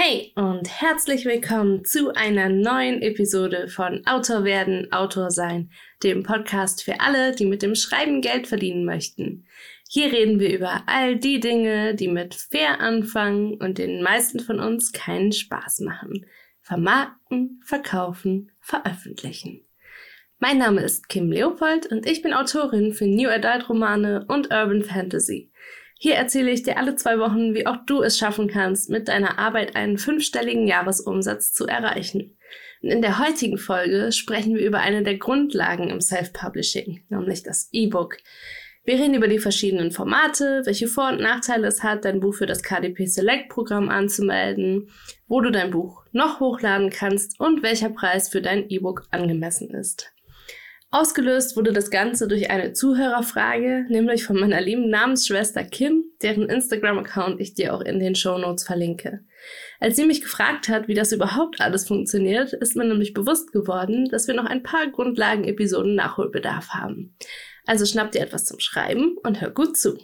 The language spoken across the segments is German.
Hey und herzlich willkommen zu einer neuen Episode von Autor werden, Autor sein, dem Podcast für alle, die mit dem Schreiben Geld verdienen möchten. Hier reden wir über all die Dinge, die mit fair anfangen und den meisten von uns keinen Spaß machen. Vermarkten, verkaufen, veröffentlichen. Mein Name ist Kim Leopold und ich bin Autorin für New Adult Romane und Urban Fantasy. Hier erzähle ich dir alle zwei Wochen, wie auch du es schaffen kannst, mit deiner Arbeit einen fünfstelligen Jahresumsatz zu erreichen. Und in der heutigen Folge sprechen wir über eine der Grundlagen im Self-Publishing, nämlich das E-Book. Wir reden über die verschiedenen Formate, welche Vor- und Nachteile es hat, dein Buch für das KDP Select Programm anzumelden, wo du dein Buch noch hochladen kannst und welcher Preis für dein E-Book angemessen ist. Ausgelöst wurde das Ganze durch eine Zuhörerfrage, nämlich von meiner lieben Namensschwester Kim, deren Instagram-Account ich dir auch in den Show Notes verlinke. Als sie mich gefragt hat, wie das überhaupt alles funktioniert, ist mir nämlich bewusst geworden, dass wir noch ein paar Grundlagen-Episoden Nachholbedarf haben. Also schnapp dir etwas zum Schreiben und hör gut zu.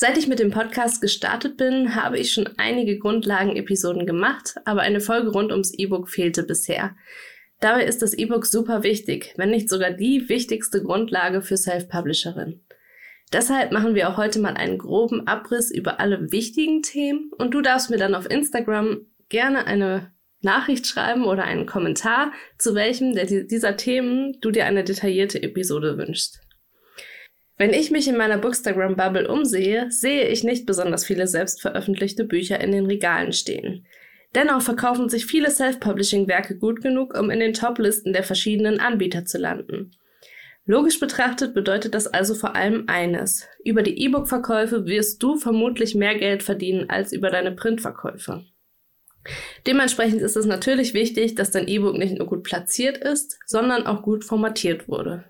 Seit ich mit dem Podcast gestartet bin, habe ich schon einige Grundlagen-Episoden gemacht, aber eine Folge rund ums E-Book fehlte bisher. Dabei ist das E-Book super wichtig, wenn nicht sogar die wichtigste Grundlage für Self-Publisherin. Deshalb machen wir auch heute mal einen groben Abriss über alle wichtigen Themen und du darfst mir dann auf Instagram gerne eine Nachricht schreiben oder einen Kommentar, zu welchem dieser Themen du dir eine detaillierte Episode wünschst. Wenn ich mich in meiner Bookstagram-Bubble umsehe, sehe ich nicht besonders viele selbstveröffentlichte Bücher in den Regalen stehen. Dennoch verkaufen sich viele Self-Publishing-Werke gut genug, um in den Top-Listen der verschiedenen Anbieter zu landen. Logisch betrachtet bedeutet das also vor allem eines. Über die E-Book-Verkäufe wirst du vermutlich mehr Geld verdienen als über deine Printverkäufe. Dementsprechend ist es natürlich wichtig, dass dein E-Book nicht nur gut platziert ist, sondern auch gut formatiert wurde.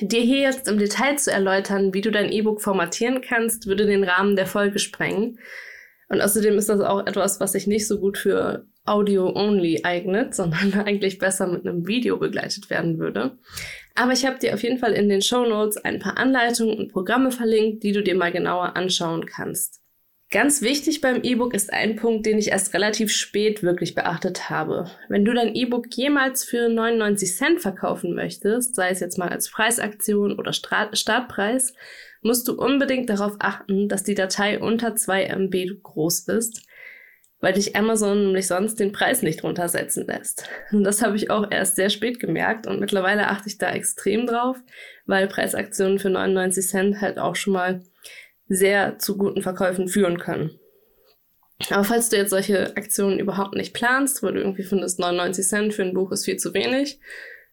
Dir hier jetzt im Detail zu erläutern, wie du dein E-Book formatieren kannst, würde den Rahmen der Folge sprengen. Und außerdem ist das auch etwas, was sich nicht so gut für Audio-only eignet, sondern eigentlich besser mit einem Video begleitet werden würde. Aber ich habe dir auf jeden Fall in den Show Notes ein paar Anleitungen und Programme verlinkt, die du dir mal genauer anschauen kannst. Ganz wichtig beim E-Book ist ein Punkt, den ich erst relativ spät wirklich beachtet habe. Wenn du dein E-Book jemals für 99 Cent verkaufen möchtest, sei es jetzt mal als Preisaktion oder Startpreis, musst du unbedingt darauf achten, dass die Datei unter 2 MB groß ist, weil dich Amazon nämlich sonst den Preis nicht runtersetzen lässt. Und das habe ich auch erst sehr spät gemerkt und mittlerweile achte ich da extrem drauf, weil Preisaktionen für 99 Cent halt auch schon mal sehr zu guten Verkäufen führen können. Aber falls du jetzt solche Aktionen überhaupt nicht planst, wo du irgendwie findest, 99 Cent für ein Buch ist viel zu wenig,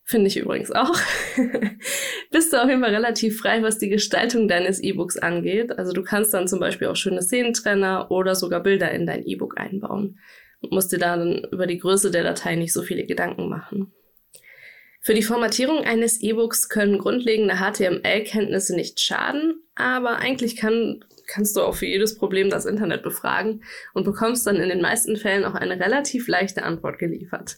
finde ich übrigens auch, bist du auf jeden Fall relativ frei, was die Gestaltung deines E-Books angeht. Also du kannst dann zum Beispiel auch schöne Szenentrenner oder sogar Bilder in dein E-Book einbauen und musst dir dann über die Größe der Datei nicht so viele Gedanken machen. Für die Formatierung eines E-Books können grundlegende HTML-Kenntnisse nicht schaden, aber eigentlich kann, kannst du auch für jedes Problem das Internet befragen und bekommst dann in den meisten Fällen auch eine relativ leichte Antwort geliefert.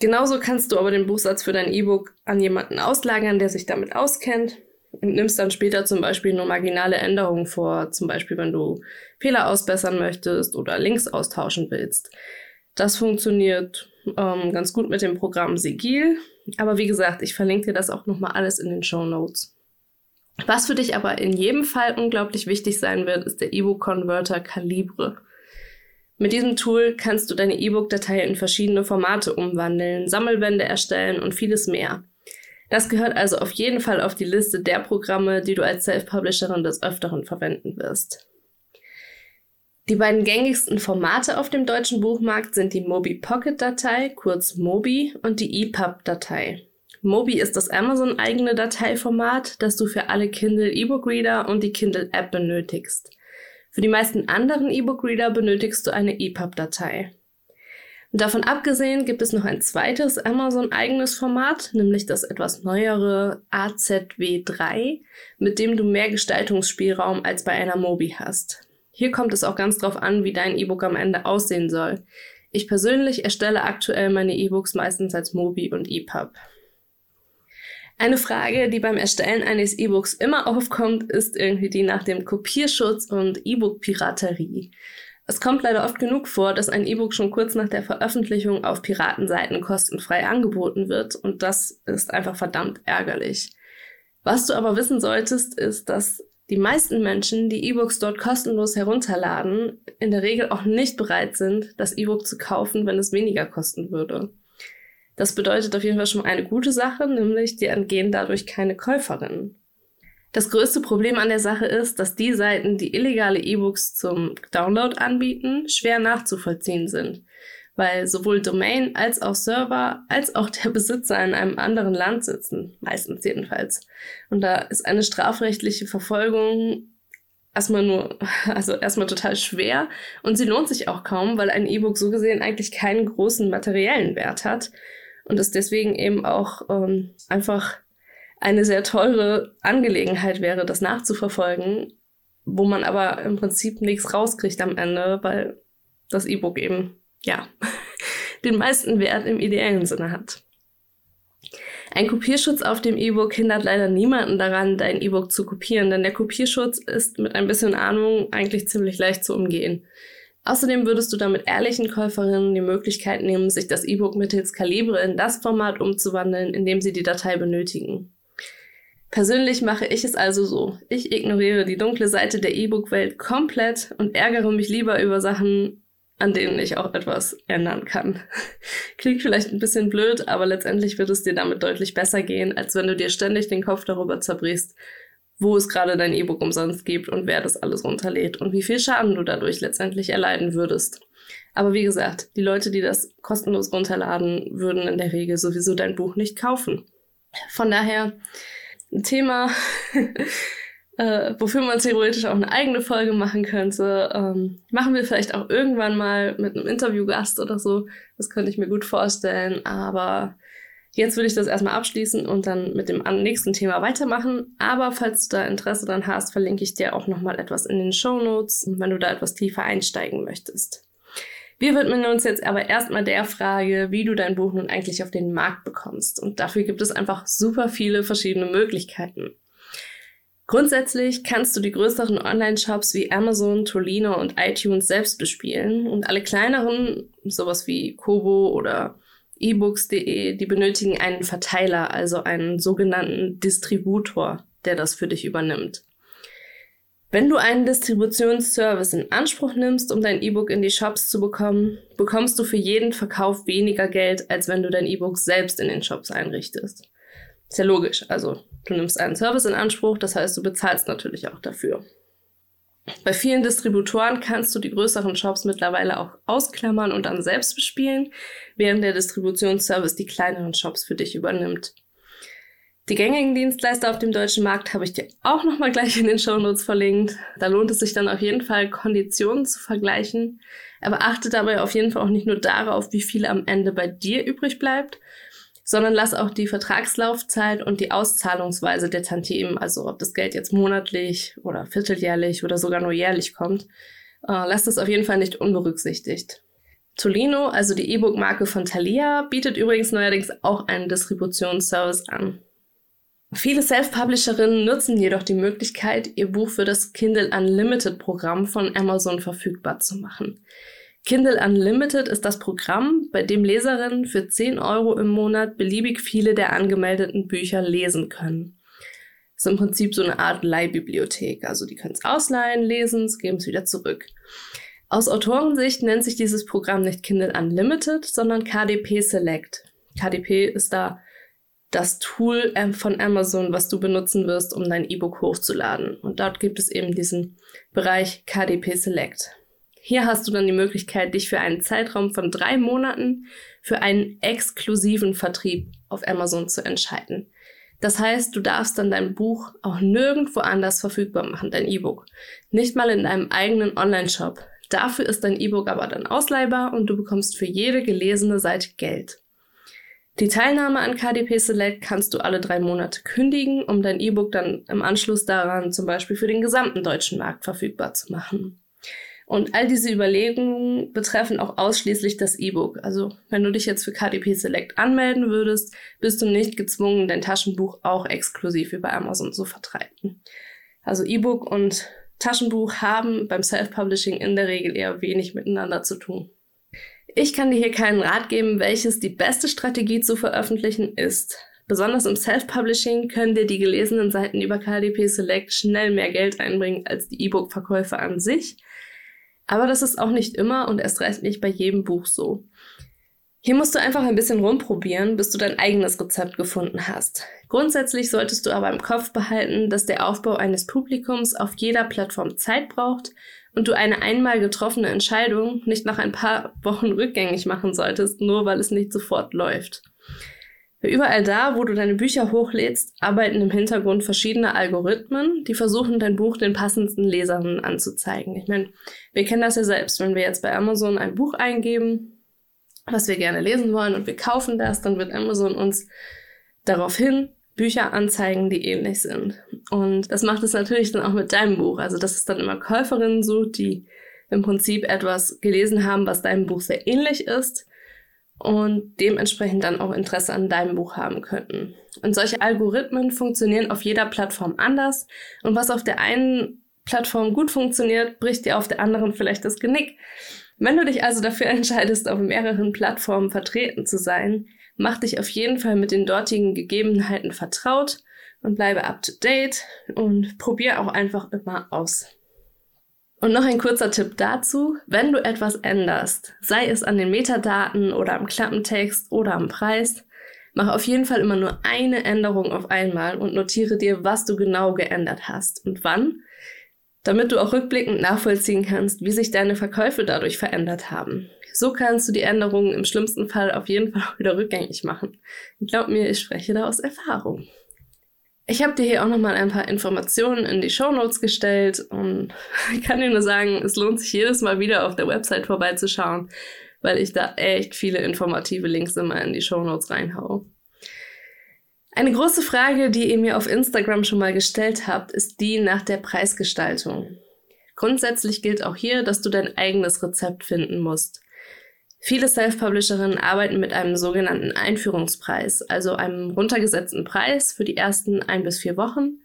Genauso kannst du aber den Buchsatz für dein E-Book an jemanden auslagern, der sich damit auskennt und nimmst dann später zum Beispiel nur marginale Änderungen vor, zum Beispiel wenn du Fehler ausbessern möchtest oder Links austauschen willst. Das funktioniert ähm, ganz gut mit dem Programm Sigil. Aber wie gesagt, ich verlinke dir das auch nochmal alles in den Show Notes. Was für dich aber in jedem Fall unglaublich wichtig sein wird, ist der E-Book-Converter Calibre. Mit diesem Tool kannst du deine E-Book-Datei in verschiedene Formate umwandeln, Sammelbände erstellen und vieles mehr. Das gehört also auf jeden Fall auf die Liste der Programme, die du als Self-Publisherin des Öfteren verwenden wirst. Die beiden gängigsten Formate auf dem deutschen Buchmarkt sind die Mobi Pocket Datei, kurz Mobi, und die EPUB-Datei. Mobi ist das Amazon-eigene Dateiformat, das du für alle Kindle E-Book Reader und die Kindle App benötigst. Für die meisten anderen E-Book Reader benötigst du eine EPUB-Datei. Davon abgesehen gibt es noch ein zweites Amazon-eigenes Format, nämlich das etwas neuere AZW3, mit dem du mehr Gestaltungsspielraum als bei einer Mobi hast. Hier kommt es auch ganz drauf an, wie dein E-Book am Ende aussehen soll. Ich persönlich erstelle aktuell meine E-Books meistens als Mobi und EPUB. Eine Frage, die beim Erstellen eines E-Books immer aufkommt, ist irgendwie die nach dem Kopierschutz und E-Book-Piraterie. Es kommt leider oft genug vor, dass ein E-Book schon kurz nach der Veröffentlichung auf Piratenseiten kostenfrei angeboten wird und das ist einfach verdammt ärgerlich. Was du aber wissen solltest, ist, dass die meisten Menschen, die E-Books dort kostenlos herunterladen, in der Regel auch nicht bereit sind, das E-Book zu kaufen, wenn es weniger kosten würde. Das bedeutet auf jeden Fall schon eine gute Sache, nämlich die entgehen dadurch keine Käuferinnen. Das größte Problem an der Sache ist, dass die Seiten, die illegale E-Books zum Download anbieten, schwer nachzuvollziehen sind, weil sowohl Domain als auch Server als auch der Besitzer in einem anderen Land sitzen, meistens jedenfalls. Und da ist eine strafrechtliche Verfolgung erstmal nur, also erstmal total schwer und sie lohnt sich auch kaum, weil ein E-Book so gesehen eigentlich keinen großen materiellen Wert hat und es deswegen eben auch ähm, einfach eine sehr teure Angelegenheit wäre, das nachzuverfolgen, wo man aber im Prinzip nichts rauskriegt am Ende, weil das E-Book eben, ja, den meisten Wert im ideellen Sinne hat. Ein Kopierschutz auf dem E-Book hindert leider niemanden daran, dein E-Book zu kopieren, denn der Kopierschutz ist mit ein bisschen Ahnung eigentlich ziemlich leicht zu umgehen. Außerdem würdest du damit ehrlichen Käuferinnen die Möglichkeit nehmen, sich das E-Book mittels Kalibre in das Format umzuwandeln, in dem sie die Datei benötigen. Persönlich mache ich es also so. Ich ignoriere die dunkle Seite der E-Book-Welt komplett und ärgere mich lieber über Sachen, an denen ich auch etwas ändern kann. Klingt vielleicht ein bisschen blöd, aber letztendlich wird es dir damit deutlich besser gehen, als wenn du dir ständig den Kopf darüber zerbrichst, wo es gerade dein E-Book umsonst gibt und wer das alles runterlädt und wie viel Schaden du dadurch letztendlich erleiden würdest. Aber wie gesagt, die Leute, die das kostenlos runterladen, würden in der Regel sowieso dein Buch nicht kaufen. Von daher, ein Thema, äh, wofür man theoretisch auch eine eigene Folge machen könnte. Ähm, machen wir vielleicht auch irgendwann mal mit einem Interviewgast oder so. Das könnte ich mir gut vorstellen. Aber jetzt würde ich das erstmal abschließen und dann mit dem nächsten Thema weitermachen. Aber falls du da Interesse dran hast, verlinke ich dir auch nochmal etwas in den Show Notes, wenn du da etwas tiefer einsteigen möchtest. Wir widmen uns jetzt aber erstmal der Frage, wie du dein Buch nun eigentlich auf den Markt bekommst. Und dafür gibt es einfach super viele verschiedene Möglichkeiten. Grundsätzlich kannst du die größeren Online-Shops wie Amazon, Tolino und iTunes selbst bespielen und alle kleineren, sowas wie Kobo oder ebooks.de, die benötigen einen Verteiler, also einen sogenannten Distributor, der das für dich übernimmt. Wenn du einen Distributionsservice in Anspruch nimmst, um dein E-Book in die Shops zu bekommen, bekommst du für jeden Verkauf weniger Geld, als wenn du dein E-Book selbst in den Shops einrichtest. Ist ja logisch. Also, du nimmst einen Service in Anspruch, das heißt, du bezahlst natürlich auch dafür. Bei vielen Distributoren kannst du die größeren Shops mittlerweile auch ausklammern und dann selbst bespielen, während der Distributionsservice die kleineren Shops für dich übernimmt. Die gängigen Dienstleister auf dem deutschen Markt habe ich dir auch nochmal gleich in den Shownotes verlinkt. Da lohnt es sich dann auf jeden Fall, Konditionen zu vergleichen. Aber achte dabei auf jeden Fall auch nicht nur darauf, wie viel am Ende bei dir übrig bleibt, sondern lass auch die Vertragslaufzeit und die Auszahlungsweise der Tantiemen, also ob das Geld jetzt monatlich oder vierteljährlich oder sogar nur jährlich kommt, äh, lass das auf jeden Fall nicht unberücksichtigt. Tolino, also die E-Book-Marke von Thalia, bietet übrigens neuerdings auch einen Distributionsservice an. Viele Self-Publisherinnen nutzen jedoch die Möglichkeit, ihr Buch für das Kindle Unlimited Programm von Amazon verfügbar zu machen. Kindle Unlimited ist das Programm, bei dem Leserinnen für 10 Euro im Monat beliebig viele der angemeldeten Bücher lesen können. Ist im Prinzip so eine Art Leihbibliothek. Also die können es ausleihen, lesen, es geben es wieder zurück. Aus Autorensicht nennt sich dieses Programm nicht Kindle Unlimited, sondern KDP Select. KDP ist da das Tool ähm, von Amazon, was du benutzen wirst, um dein E-Book hochzuladen. Und dort gibt es eben diesen Bereich KDP Select. Hier hast du dann die Möglichkeit, dich für einen Zeitraum von drei Monaten für einen exklusiven Vertrieb auf Amazon zu entscheiden. Das heißt, du darfst dann dein Buch auch nirgendwo anders verfügbar machen, dein E-Book. Nicht mal in deinem eigenen Online-Shop. Dafür ist dein E-Book aber dann ausleihbar und du bekommst für jede gelesene Seite Geld. Die Teilnahme an KDP Select kannst du alle drei Monate kündigen, um dein E-Book dann im Anschluss daran zum Beispiel für den gesamten deutschen Markt verfügbar zu machen. Und all diese Überlegungen betreffen auch ausschließlich das E-Book. Also wenn du dich jetzt für KDP Select anmelden würdest, bist du nicht gezwungen, dein Taschenbuch auch exklusiv über Amazon zu vertreiben. Also E-Book und Taschenbuch haben beim Self-Publishing in der Regel eher wenig miteinander zu tun. Ich kann dir hier keinen Rat geben, welches die beste Strategie zu veröffentlichen ist. Besonders im Self-Publishing können dir die gelesenen Seiten über KDP Select schnell mehr Geld einbringen als die E-Book-Verkäufe an sich. Aber das ist auch nicht immer und erst recht nicht bei jedem Buch so. Hier musst du einfach ein bisschen rumprobieren, bis du dein eigenes Rezept gefunden hast. Grundsätzlich solltest du aber im Kopf behalten, dass der Aufbau eines Publikums auf jeder Plattform Zeit braucht und du eine einmal getroffene Entscheidung nicht nach ein paar Wochen rückgängig machen solltest, nur weil es nicht sofort läuft. Überall da, wo du deine Bücher hochlädst, arbeiten im Hintergrund verschiedene Algorithmen, die versuchen, dein Buch den passendsten Leserinnen anzuzeigen. Ich meine, wir kennen das ja selbst. Wenn wir jetzt bei Amazon ein Buch eingeben, was wir gerne lesen wollen und wir kaufen das, dann wird Amazon uns daraufhin Bücher anzeigen, die ähnlich sind. Und das macht es natürlich dann auch mit deinem Buch. Also, dass es dann immer Käuferinnen sucht, die im Prinzip etwas gelesen haben, was deinem Buch sehr ähnlich ist und dementsprechend dann auch Interesse an deinem Buch haben könnten. Und solche Algorithmen funktionieren auf jeder Plattform anders und was auf der einen Plattform gut funktioniert, bricht dir auf der anderen vielleicht das Genick. Wenn du dich also dafür entscheidest, auf mehreren Plattformen vertreten zu sein, mach dich auf jeden Fall mit den dortigen Gegebenheiten vertraut und bleibe up to date und probier auch einfach immer aus. Und noch ein kurzer Tipp dazu, wenn du etwas änderst, sei es an den Metadaten oder am Klappentext oder am Preis, mach auf jeden Fall immer nur eine Änderung auf einmal und notiere dir, was du genau geändert hast und wann, damit du auch rückblickend nachvollziehen kannst, wie sich deine Verkäufe dadurch verändert haben. So kannst du die Änderungen im schlimmsten Fall auf jeden Fall wieder rückgängig machen. Glaub mir, ich spreche da aus Erfahrung. Ich habe dir hier auch nochmal ein paar Informationen in die Show Notes gestellt und ich kann dir nur sagen, es lohnt sich jedes Mal wieder auf der Website vorbeizuschauen, weil ich da echt viele informative Links immer in die Show Notes reinhaue. Eine große Frage, die ihr mir auf Instagram schon mal gestellt habt, ist die nach der Preisgestaltung. Grundsätzlich gilt auch hier, dass du dein eigenes Rezept finden musst. Viele Self-Publisherinnen arbeiten mit einem sogenannten Einführungspreis, also einem runtergesetzten Preis für die ersten ein bis vier Wochen,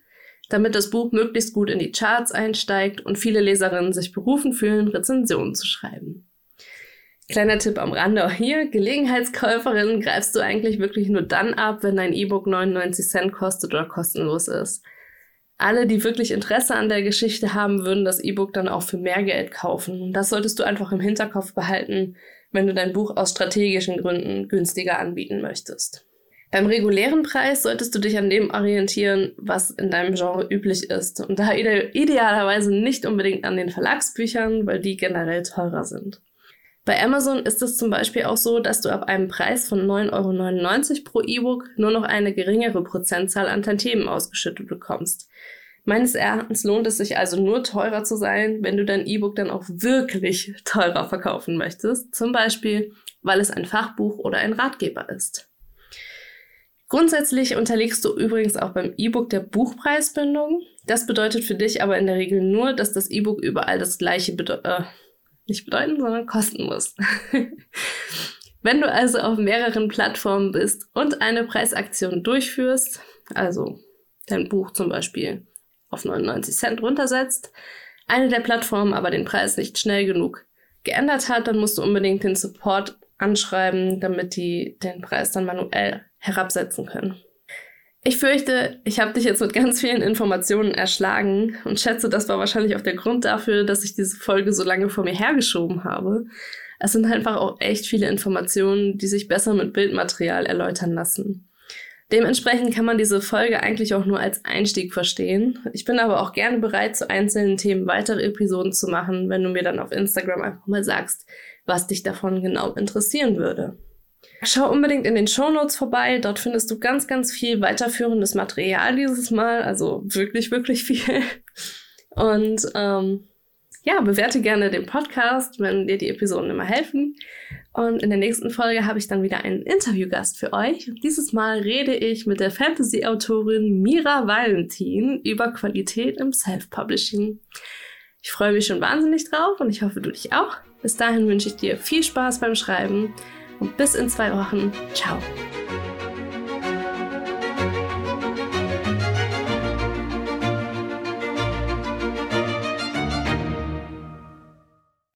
damit das Buch möglichst gut in die Charts einsteigt und viele Leserinnen sich berufen fühlen, Rezensionen zu schreiben. Kleiner Tipp am Rande auch hier, Gelegenheitskäuferinnen greifst du eigentlich wirklich nur dann ab, wenn dein E-Book 99 Cent kostet oder kostenlos ist. Alle, die wirklich Interesse an der Geschichte haben, würden das E-Book dann auch für mehr Geld kaufen. Das solltest du einfach im Hinterkopf behalten, wenn du dein Buch aus strategischen Gründen günstiger anbieten möchtest. Beim regulären Preis solltest du dich an dem orientieren, was in deinem Genre üblich ist. Und da ide idealerweise nicht unbedingt an den Verlagsbüchern, weil die generell teurer sind. Bei Amazon ist es zum Beispiel auch so, dass du ab einem Preis von 9,99 Euro pro E-Book nur noch eine geringere Prozentzahl an Tantiemen ausgeschüttet bekommst. Meines Erachtens lohnt es sich also nur teurer zu sein, wenn du dein E-Book dann auch wirklich teurer verkaufen möchtest. Zum Beispiel, weil es ein Fachbuch oder ein Ratgeber ist. Grundsätzlich unterliegst du übrigens auch beim E-Book der Buchpreisbindung. Das bedeutet für dich aber in der Regel nur, dass das E-Book überall das gleiche bede äh, nicht bedeuten, sondern kosten muss. Wenn du also auf mehreren Plattformen bist und eine Preisaktion durchführst, also dein Buch zum Beispiel auf 99 Cent runtersetzt, eine der Plattformen aber den Preis nicht schnell genug geändert hat, dann musst du unbedingt den Support anschreiben, damit die den Preis dann manuell herabsetzen können. Ich fürchte, ich habe dich jetzt mit ganz vielen Informationen erschlagen und schätze, das war wahrscheinlich auch der Grund dafür, dass ich diese Folge so lange vor mir hergeschoben habe. Es sind einfach auch echt viele Informationen, die sich besser mit Bildmaterial erläutern lassen. Dementsprechend kann man diese Folge eigentlich auch nur als Einstieg verstehen. Ich bin aber auch gerne bereit, zu einzelnen Themen weitere Episoden zu machen, wenn du mir dann auf Instagram einfach mal sagst, was dich davon genau interessieren würde. Schau unbedingt in den Show Notes vorbei. Dort findest du ganz, ganz viel weiterführendes Material dieses Mal. Also wirklich, wirklich viel. Und ähm, ja, bewerte gerne den Podcast, wenn dir die Episoden immer helfen. Und in der nächsten Folge habe ich dann wieder einen Interviewgast für euch. Dieses Mal rede ich mit der Fantasy-Autorin Mira Valentin über Qualität im Self-Publishing. Ich freue mich schon wahnsinnig drauf und ich hoffe, du dich auch. Bis dahin wünsche ich dir viel Spaß beim Schreiben und bis in zwei Wochen. Ciao.